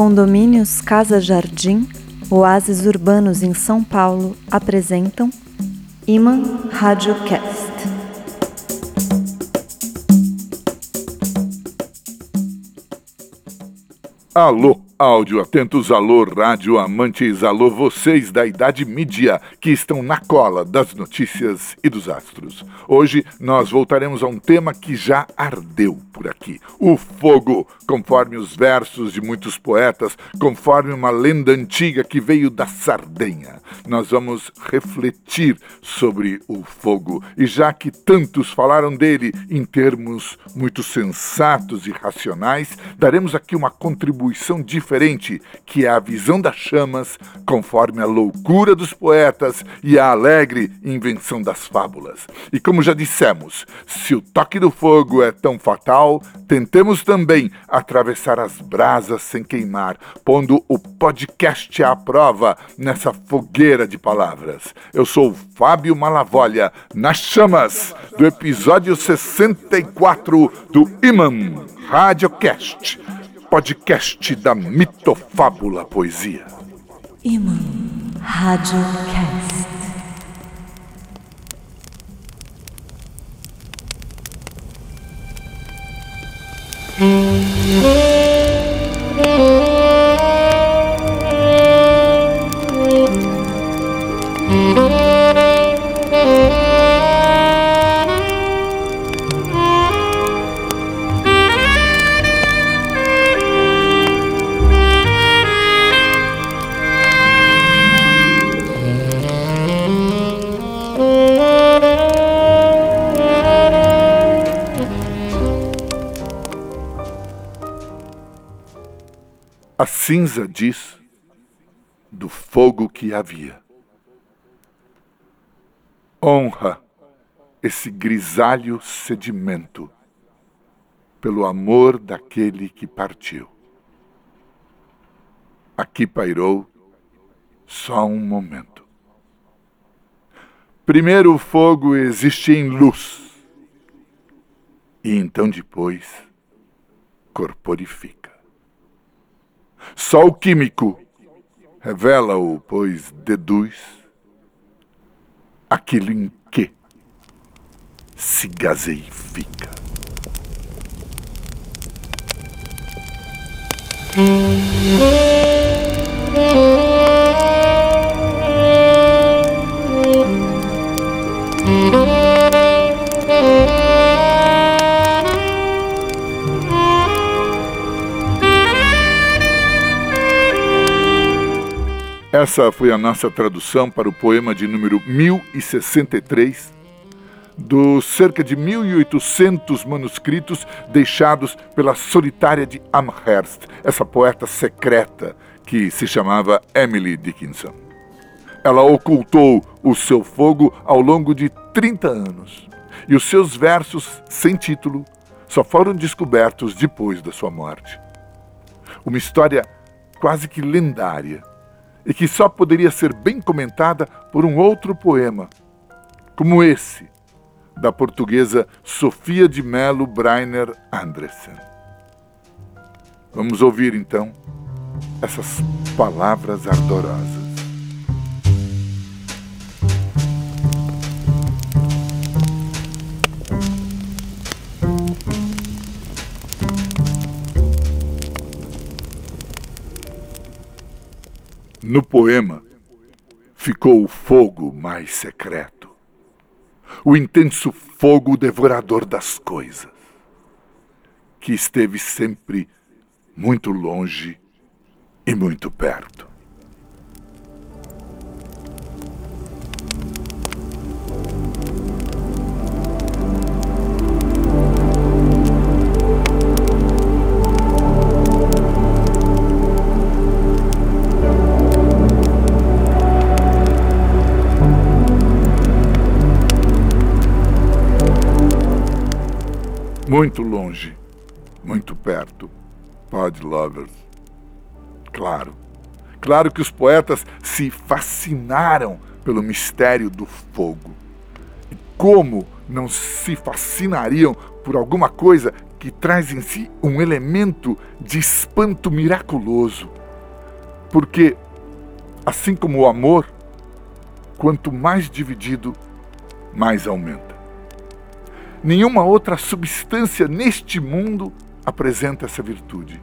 Condomínios Casa Jardim, Oásis Urbanos em São Paulo apresentam Iman Radiocast. Alô, áudio atentos, alô, rádio amantes, alô, vocês da idade mídia que estão na cola das notícias e dos astros. Hoje nós voltaremos a um tema que já ardeu por aqui: o fogo, conforme os versos de muitos poetas, conforme uma lenda antiga que veio da Sardenha. Nós vamos refletir sobre o fogo e já que tantos falaram dele em termos muito sensatos e racionais, daremos aqui uma contribuição diferente, que é a visão das chamas, conforme a loucura dos poetas e a alegre invenção das fábulas. E como já dissemos, se o toque do fogo é tão fatal, tentemos também atravessar as brasas sem queimar, pondo o podcast à prova nessa fogueira de palavras. Eu sou Fábio Malavolha, nas chamas do episódio 64 do Imam Radiocast, podcast da mitofábula poesia. Imam Radiocast. A cinza diz do fogo que havia. Honra esse grisalho sedimento pelo amor daquele que partiu. Aqui pairou só um momento. Primeiro o fogo existe em luz, e então depois corporifica. Só o químico revela-o, pois deduz aquilo em que se gaseifica. Essa foi a nossa tradução para o poema de número 1063 dos cerca de 1.800 manuscritos deixados pela solitária de Amherst, essa poeta secreta que se chamava Emily Dickinson. Ela ocultou o seu fogo ao longo de 30 anos e os seus versos sem título só foram descobertos depois da sua morte. Uma história quase que lendária e que só poderia ser bem comentada por um outro poema, como esse, da portuguesa Sofia de Melo Breiner Andressen. Vamos ouvir então essas palavras ardorosas. No poema ficou o fogo mais secreto, o intenso fogo devorador das coisas, que esteve sempre muito longe e muito perto. Muito longe, muito perto. Pod Lovers. Claro. Claro que os poetas se fascinaram pelo mistério do fogo. E como não se fascinariam por alguma coisa que traz em si um elemento de espanto miraculoso. Porque, assim como o amor, quanto mais dividido, mais aumenta. Nenhuma outra substância neste mundo apresenta essa virtude.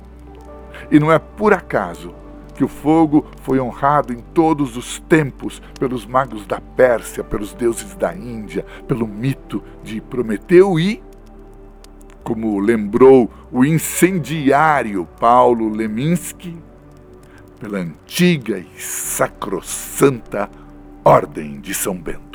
E não é por acaso que o fogo foi honrado em todos os tempos pelos magos da Pérsia, pelos deuses da Índia, pelo mito de Prometeu e, como lembrou o incendiário Paulo Leminski, pela antiga e sacrossanta Ordem de São Bento.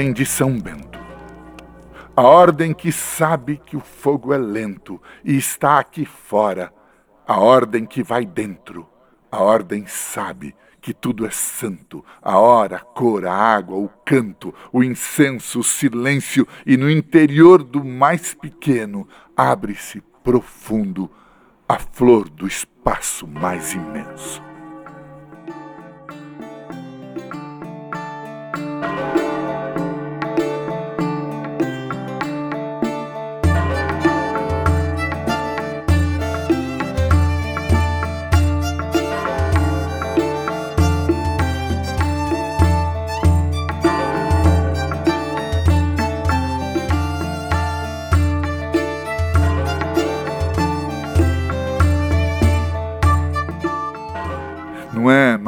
Ordem de São Bento. A ordem que sabe que o fogo é lento e está aqui fora. A ordem que vai dentro. A ordem sabe que tudo é santo, a hora, a cor, a água, o canto, o incenso, o silêncio, e no interior do mais pequeno abre-se profundo a flor do espaço mais imenso.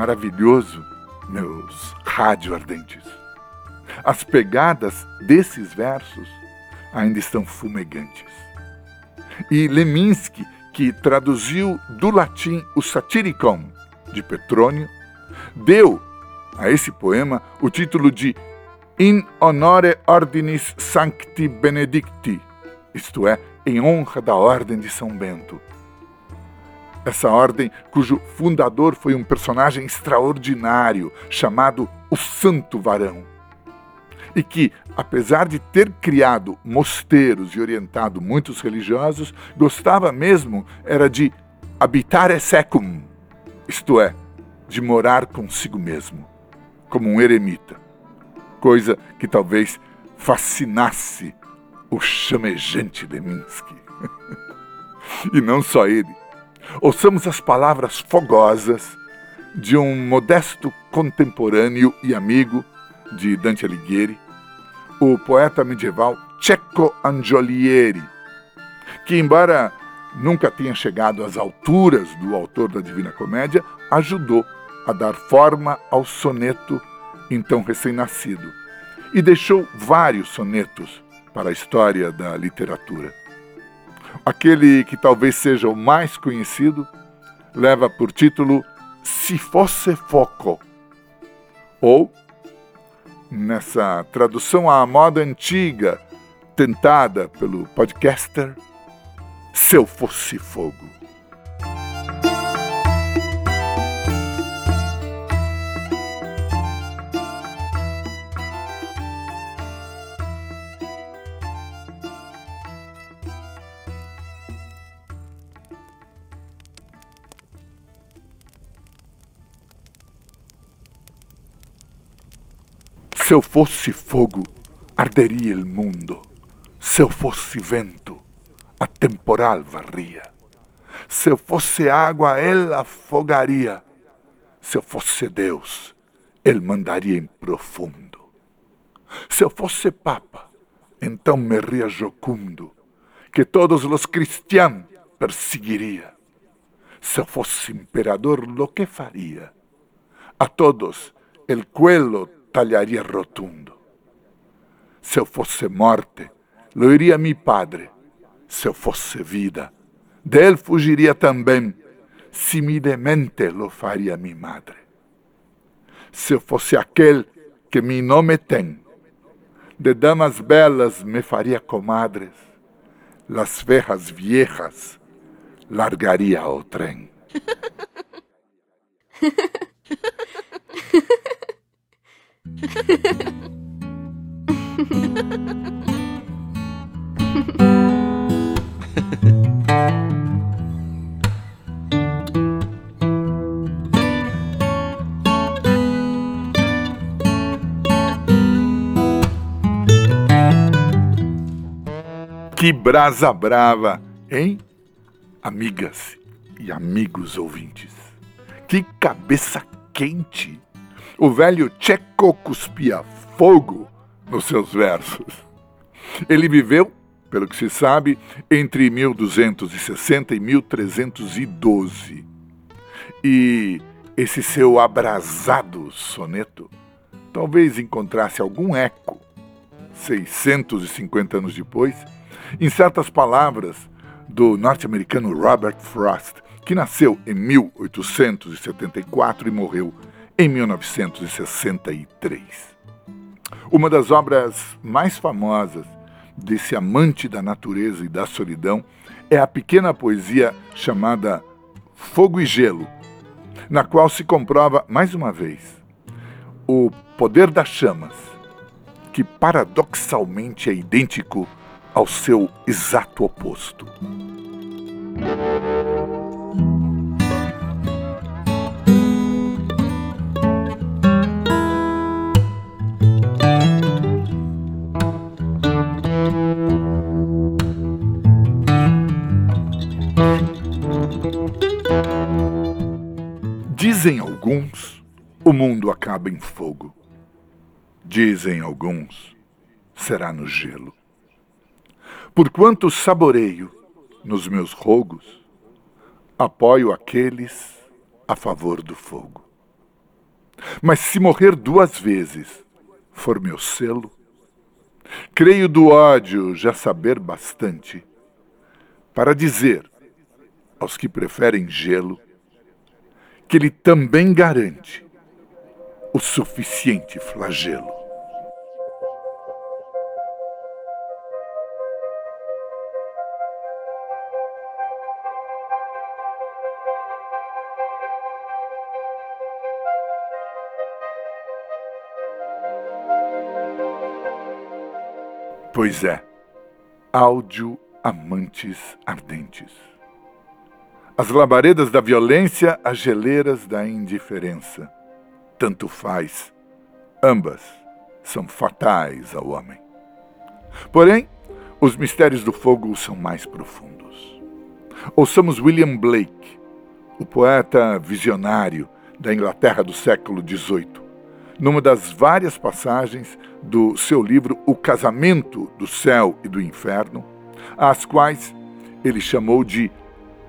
Maravilhoso, meus rádio ardentes. As pegadas desses versos ainda estão fumegantes. E Leminski, que traduziu do latim o Satiricon de Petrônio, deu a esse poema o título de In honore ordinis sancti benedicti, isto é, em honra da ordem de São Bento essa ordem, cujo fundador foi um personagem extraordinário chamado o Santo Varão. E que, apesar de ter criado mosteiros e orientado muitos religiosos, gostava mesmo era de habitar secum, isto é, de morar consigo mesmo, como um eremita, coisa que talvez fascinasse o chamejante Leminski. e não só ele, Ouçamos as palavras fogosas de um modesto contemporâneo e amigo de Dante Alighieri, o poeta medieval Cecco Angiolieri, que, embora nunca tenha chegado às alturas do autor da Divina Comédia, ajudou a dar forma ao soneto então recém-nascido e deixou vários sonetos para a história da literatura. Aquele que talvez seja o mais conhecido leva por título Se Fosse Foco, ou, nessa tradução à moda antiga, tentada pelo podcaster, Se Eu Fosse Fogo. Se eu fosse fogo, arderia o mundo. Se eu fosse vento, a temporal varria. Se eu fosse água, ela afogaria. Se eu fosse Deus, ele mandaria em profundo. Se eu fosse Papa, então me ria jocundo, que todos os cristianos perseguiria. Se eu fosse imperador, lo que faria? A todos el cuello tagliaria rotundo. Se eu fosse morte, lo iria mi padre. Se eu fosse vida, del fugiria também. Similmente lo faria mi madre. Se eu fosse aquele que mi nome tem. De damas belas me faria comadres, las ferras viejas largaria o trem. Que brasa brava, hein? Amigas e amigos ouvintes. Que cabeça quente! O velho Tcheco cuspia fogo nos seus versos. Ele viveu, pelo que se sabe, entre 1260 e 1312. E esse seu abrasado soneto talvez encontrasse algum eco, 650 anos depois, em certas palavras do norte-americano Robert Frost, que nasceu em 1874 e morreu em 1963. Uma das obras mais famosas desse amante da natureza e da solidão é a pequena poesia chamada Fogo e Gelo, na qual se comprova mais uma vez o poder das chamas, que paradoxalmente é idêntico ao seu exato oposto. Dizem alguns, o mundo acaba em fogo. Dizem alguns, será no gelo. Porquanto saboreio nos meus rogos, apoio aqueles a favor do fogo. Mas se morrer duas vezes for meu selo, creio do ódio já saber bastante para dizer aos que preferem gelo que ele também garante o suficiente flagelo. Pois é, áudio amantes ardentes. As labaredas da violência, as geleiras da indiferença. Tanto faz, ambas são fatais ao homem. Porém, os mistérios do fogo são mais profundos. Ouçamos William Blake, o poeta visionário da Inglaterra do século XVIII, numa das várias passagens do seu livro O Casamento do Céu e do Inferno, às quais ele chamou de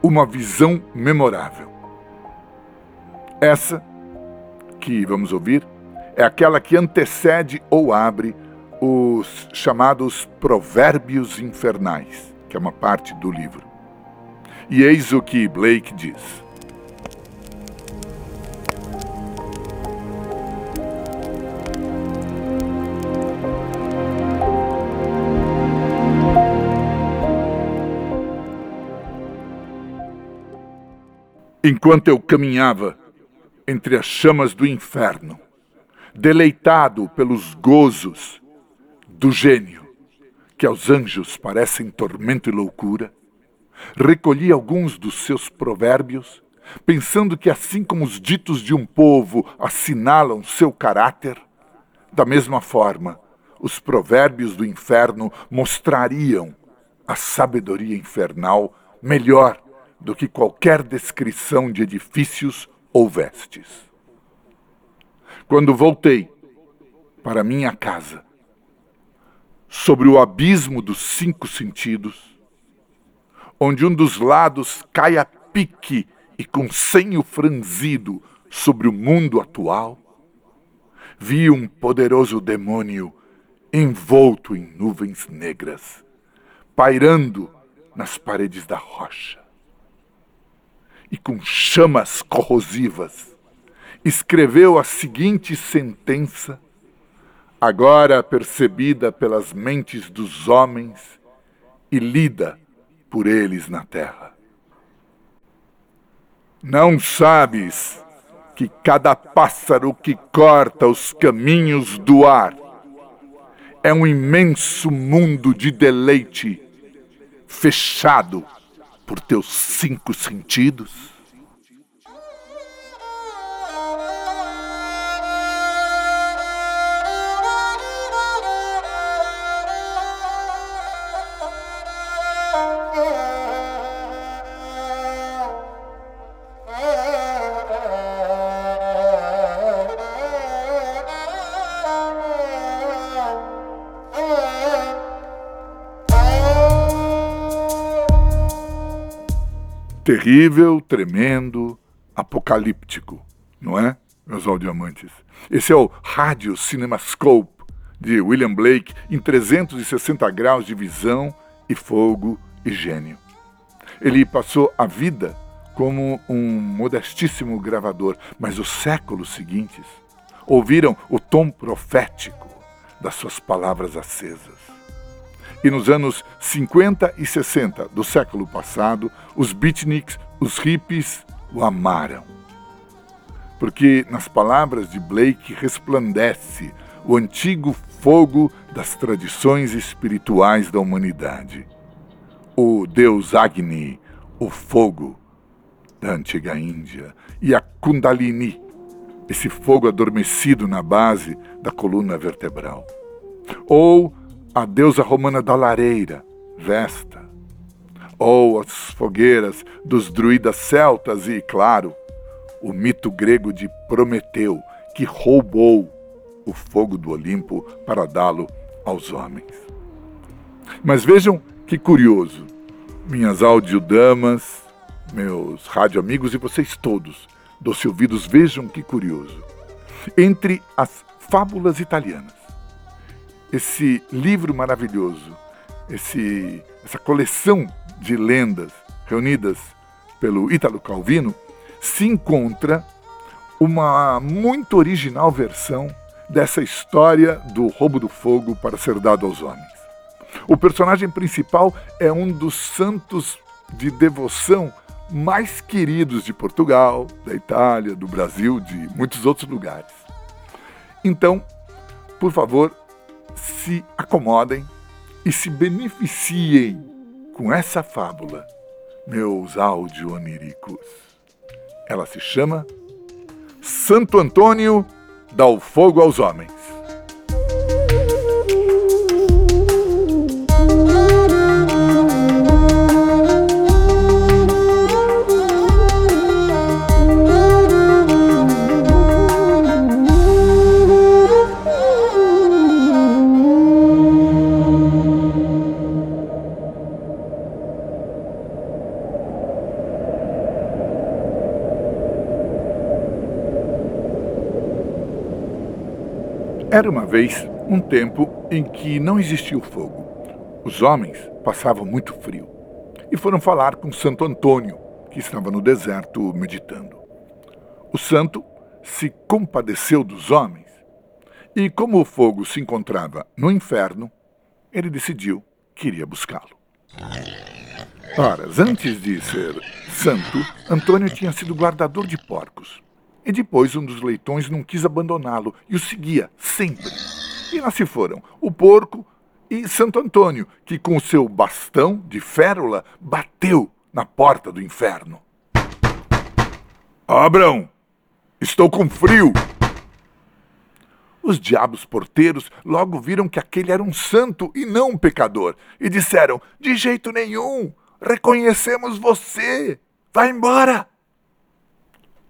uma visão memorável. Essa, que vamos ouvir, é aquela que antecede ou abre os chamados Provérbios Infernais, que é uma parte do livro. E eis o que Blake diz. Enquanto eu caminhava entre as chamas do inferno, deleitado pelos gozos do gênio, que aos anjos parecem tormento e loucura, recolhi alguns dos seus provérbios, pensando que, assim como os ditos de um povo assinalam seu caráter, da mesma forma, os provérbios do inferno mostrariam a sabedoria infernal melhor do que qualquer descrição de edifícios ou vestes. Quando voltei para minha casa, sobre o abismo dos cinco sentidos, onde um dos lados cai a pique e com senho franzido sobre o mundo atual, vi um poderoso demônio envolto em nuvens negras, pairando nas paredes da rocha e com chamas corrosivas, escreveu a seguinte sentença agora percebida pelas mentes dos homens e lida por eles na terra. Não sabes que cada pássaro que corta os caminhos do ar é um imenso mundo de deleite fechado por teus cinco sentidos? Terrível, tremendo, apocalíptico, não é, meus audioamantes? Esse é o Rádio Cinemascope de William Blake em 360 graus de visão e fogo e gênio. Ele passou a vida como um modestíssimo gravador, mas os séculos seguintes ouviram o tom profético das suas palavras acesas. E nos anos 50 e 60 do século passado, os beatniks, os hippies, o amaram. Porque nas palavras de Blake resplandece o antigo fogo das tradições espirituais da humanidade. O deus Agni, o fogo da antiga Índia, e a Kundalini, esse fogo adormecido na base da coluna vertebral. Ou a deusa romana da lareira, Vesta, ou as fogueiras dos druidas celtas e, claro, o mito grego de Prometeu, que roubou o fogo do Olimpo para dá-lo aos homens. Mas vejam que curioso, minhas audiodamas, meus rádio amigos e vocês todos, doce ouvidos, vejam que curioso. Entre as fábulas italianas, esse livro maravilhoso, esse, essa coleção de lendas reunidas pelo Ítalo Calvino, se encontra uma muito original versão dessa história do roubo do fogo para ser dado aos homens. O personagem principal é um dos santos de devoção mais queridos de Portugal, da Itália, do Brasil, de muitos outros lugares. Então, por favor, se acomodem e se beneficiem com essa fábula, meus áudio oníricos. Ela se chama Santo Antônio dá o fogo aos homens. Era uma vez um tempo em que não existia o fogo. Os homens passavam muito frio e foram falar com Santo Antônio, que estava no deserto meditando. O santo se compadeceu dos homens e, como o fogo se encontrava no inferno, ele decidiu que iria buscá-lo. Ora, antes de ser santo, Antônio tinha sido guardador de porcos. E depois um dos leitões não quis abandoná-lo e o seguia sempre. E lá se foram o porco e Santo Antônio, que com seu bastão de férula bateu na porta do inferno. Abram! Estou com frio! Os diabos porteiros logo viram que aquele era um santo e não um pecador, e disseram: De jeito nenhum! Reconhecemos você! Vá embora!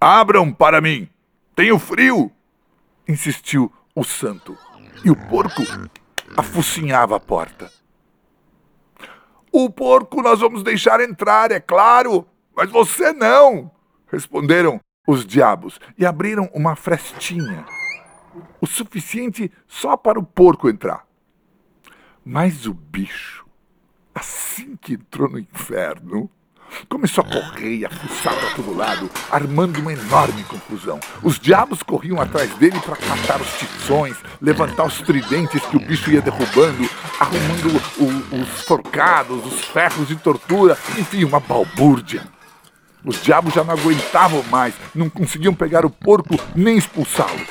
Abram para mim! Tenho frio! insistiu o santo. E o porco afocinhava a porta. O porco nós vamos deixar entrar, é claro, mas você não! responderam os diabos e abriram uma frestinha, o suficiente só para o porco entrar. Mas o bicho, assim que entrou no inferno, começou a correr e a fuçar para todo lado, armando uma enorme confusão. Os diabos corriam atrás dele para matar os tições, levantar os tridentes que o bicho ia derrubando, arrumando o, os forcados, os ferros de tortura, enfim, uma balbúrdia. Os diabos já não aguentavam mais, não conseguiam pegar o porco nem expulsá-lo.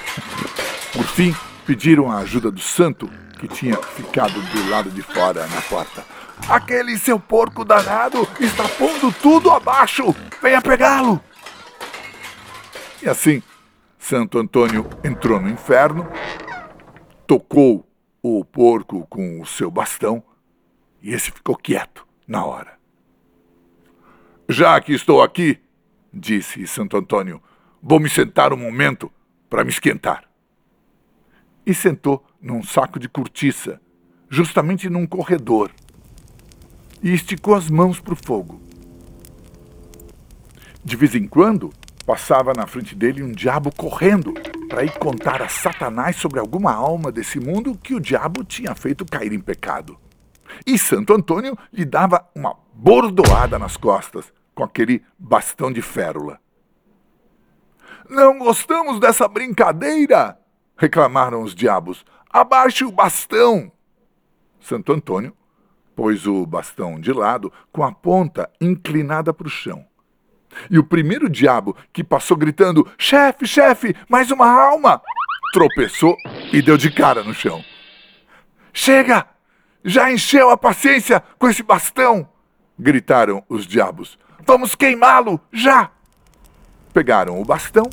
Por fim, pediram a ajuda do santo, que tinha ficado do lado de fora na porta. Aquele seu porco danado está pondo tudo abaixo! Venha pegá-lo! E assim, Santo Antônio entrou no inferno, tocou o porco com o seu bastão e esse ficou quieto na hora. Já que estou aqui, disse Santo Antônio, vou me sentar um momento para me esquentar. E sentou num saco de cortiça, justamente num corredor, e esticou as mãos para o fogo. De vez em quando, passava na frente dele um diabo correndo para ir contar a Satanás sobre alguma alma desse mundo que o diabo tinha feito cair em pecado. E Santo Antônio lhe dava uma bordoada nas costas, com aquele bastão de férula. Não gostamos dessa brincadeira! reclamaram os diabos. Abaixe o bastão! Santo Antônio pôs o bastão de lado com a ponta inclinada para o chão. E o primeiro diabo, que passou gritando: Chefe, chefe, mais uma alma! tropeçou e deu de cara no chão. Chega! Já encheu a paciência com esse bastão! gritaram os diabos. Vamos queimá-lo, já! Pegaram o bastão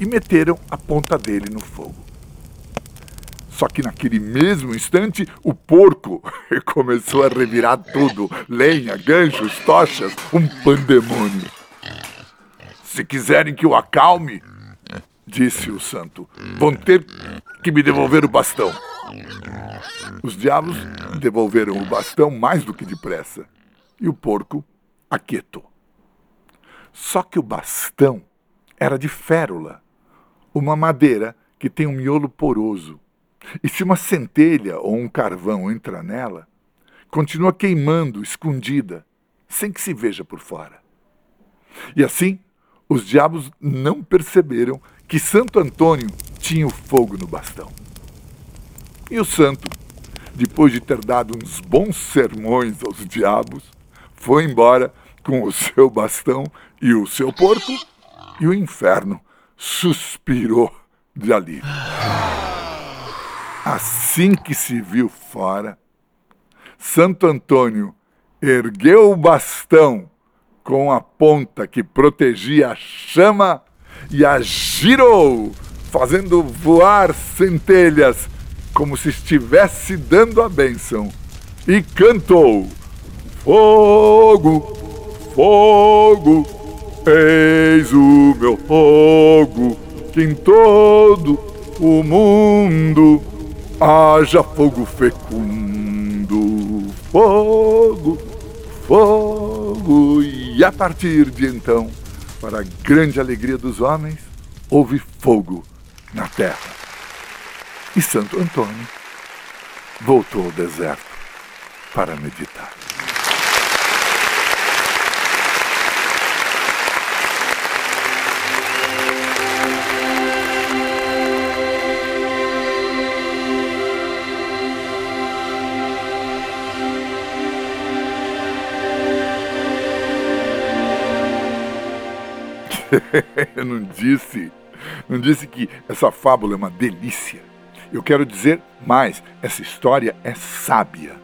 e meteram a ponta dele no fogo. Só que naquele mesmo instante, o porco começou a revirar tudo: lenha, ganchos, tochas, um pandemônio. Se quiserem que eu acalme, disse o santo, vão ter que me devolver o bastão. Os diabos devolveram o bastão mais do que depressa. E o porco aquietou. Só que o bastão era de férula, uma madeira que tem um miolo poroso. E se uma centelha ou um carvão entra nela, continua queimando, escondida, sem que se veja por fora. E assim, os diabos não perceberam que Santo Antônio tinha o fogo no bastão. E o santo, depois de ter dado uns bons sermões aos diabos, foi embora com o seu bastão e o seu porco, e o inferno suspirou de alívio. Assim que se viu fora, Santo Antônio ergueu o bastão com a ponta que protegia a chama e a girou, fazendo voar centelhas, como se estivesse dando a bênção, e cantou: Fogo, fogo, eis o meu fogo, que em todo o mundo haja fogo fecundo, fogo, fogo, e a partir de então, para a grande alegria dos homens, houve fogo na terra. E Santo Antônio voltou ao deserto para meditar. Eu não disse, não disse que essa fábula é uma delícia. Eu quero dizer mais, essa história é sábia.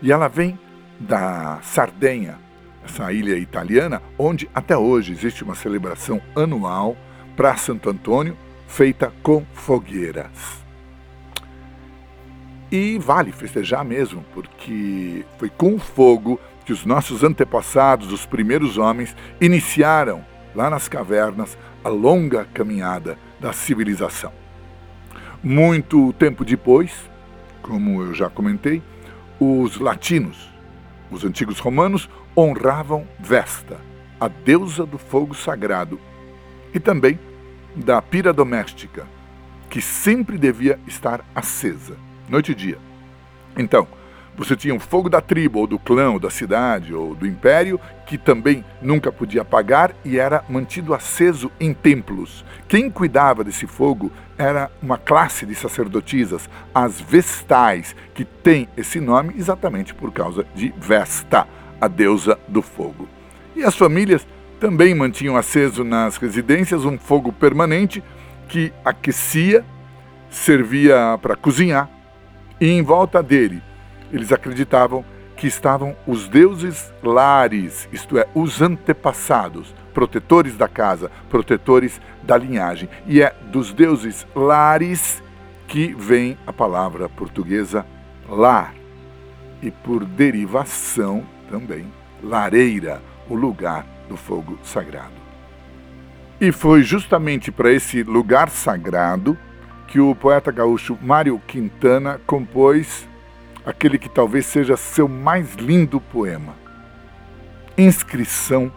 E ela vem da Sardenha, essa ilha italiana, onde até hoje existe uma celebração anual para Santo Antônio, feita com fogueiras. E vale festejar mesmo, porque foi com fogo que os nossos antepassados, os primeiros homens, iniciaram lá nas cavernas, a longa caminhada da civilização. Muito tempo depois, como eu já comentei, os latinos, os antigos romanos, honravam Vesta, a deusa do fogo sagrado, e também da pira doméstica, que sempre devia estar acesa, noite e dia. Então, Você tinha o fogo da tribo, ou do clã, ou da cidade, ou do império, que também nunca podia apagar e era mantido aceso em templos. Quem cuidava desse fogo era uma classe de sacerdotisas, as Vestais, que tem esse nome exatamente por causa de Vesta, a deusa do fogo. E as famílias também mantinham aceso nas residências um fogo permanente que aquecia, servia para cozinhar, e em volta dele eles acreditavam que estavam os deuses lares, isto é, os antepassados, protetores da casa, protetores da linhagem. E é dos deuses lares que vem a palavra portuguesa lar. E por derivação também, lareira, o lugar do fogo sagrado. E foi justamente para esse lugar sagrado que o poeta gaúcho Mário Quintana compôs aquele que talvez seja seu mais lindo poema, Inscrição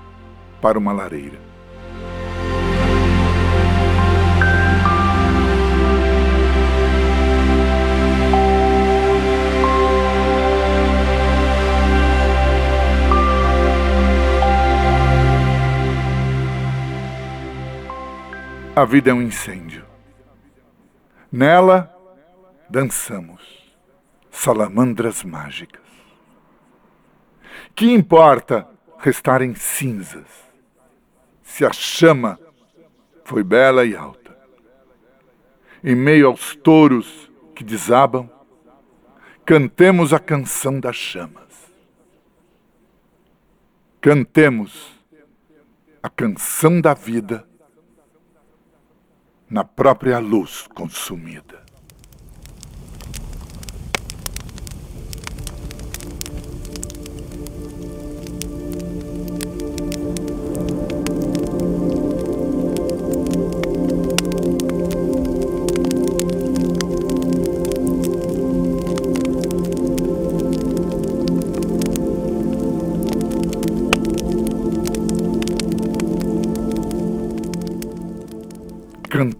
para uma Lareira. A vida é um incêndio. Nela, dançamos salamandras mágicas. Que importa restar em cinzas, se a chama foi bela e alta? Em meio aos touros que desabam, cantemos a canção das chamas. Cantemos a canção da vida na própria luz consumida.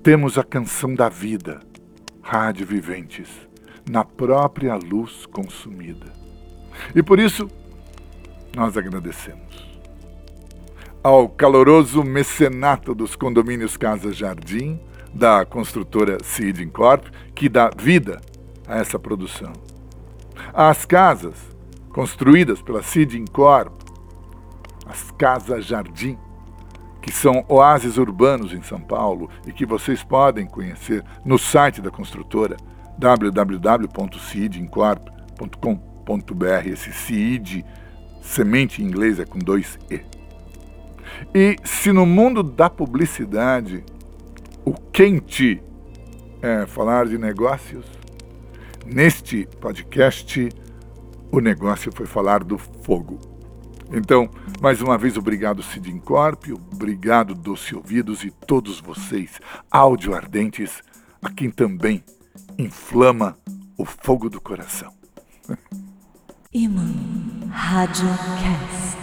Cantemos a canção da vida, rádio viventes, na própria luz consumida. E por isso, nós agradecemos ao caloroso mecenato dos condomínios Casa Jardim, da construtora Corp, que dá vida a essa produção. As casas construídas pela Corp, as Casas Jardim, que são oásis urbanos em São Paulo e que vocês podem conhecer no site da construtora www.seedincorp.com.br. Esse seed, semente em inglês, é com dois E. E se no mundo da publicidade o quente é falar de negócios, neste podcast o negócio foi falar do fogo. Então, mais uma vez, obrigado Cidincorp, Corp, obrigado Doce Ouvidos e todos vocês, áudio ardentes, a quem também inflama o fogo do coração. Imã Rádio Cast.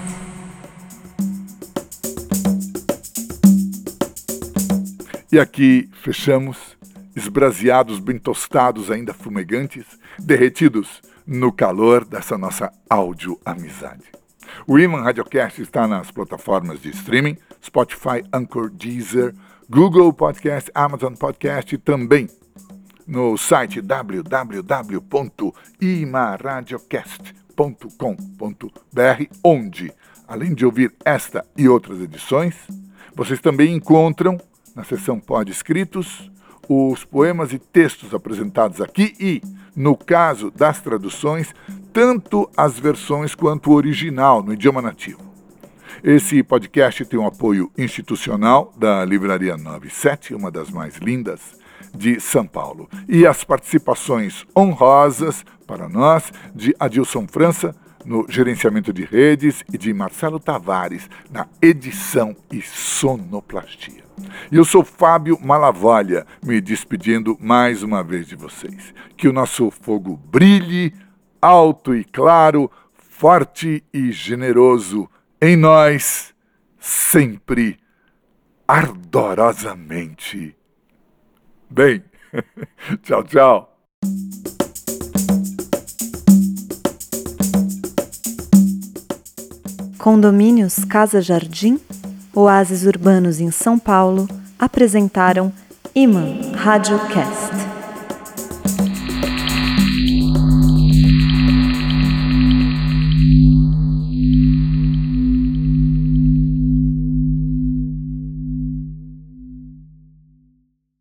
E aqui fechamos, esbraseados, bem tostados, ainda fumegantes, derretidos no calor dessa nossa áudio amizade. O Iman Radiocast está nas plataformas de streaming, Spotify, Anchor, Deezer, Google Podcast, Amazon Podcast e também no site www.imaradiocast.com.br, onde, além de ouvir esta e outras edições, vocês também encontram, na seção Pod Escritos, os poemas e textos apresentados aqui e, no caso das traduções, tanto as versões quanto o original no idioma nativo. Esse podcast tem um apoio institucional da Livraria 97, uma das mais lindas de São Paulo, e as participações honrosas para nós de Adilson França no gerenciamento de redes e de Marcelo Tavares na edição e sonoplastia. E eu sou Fábio Malavolha, me despedindo mais uma vez de vocês. Que o nosso fogo brilhe alto e claro, forte e generoso, em nós, sempre, ardorosamente. Bem, tchau, tchau. Condomínios Casa Jardim, Oásis Urbanos em São Paulo apresentaram Iman Radiocast.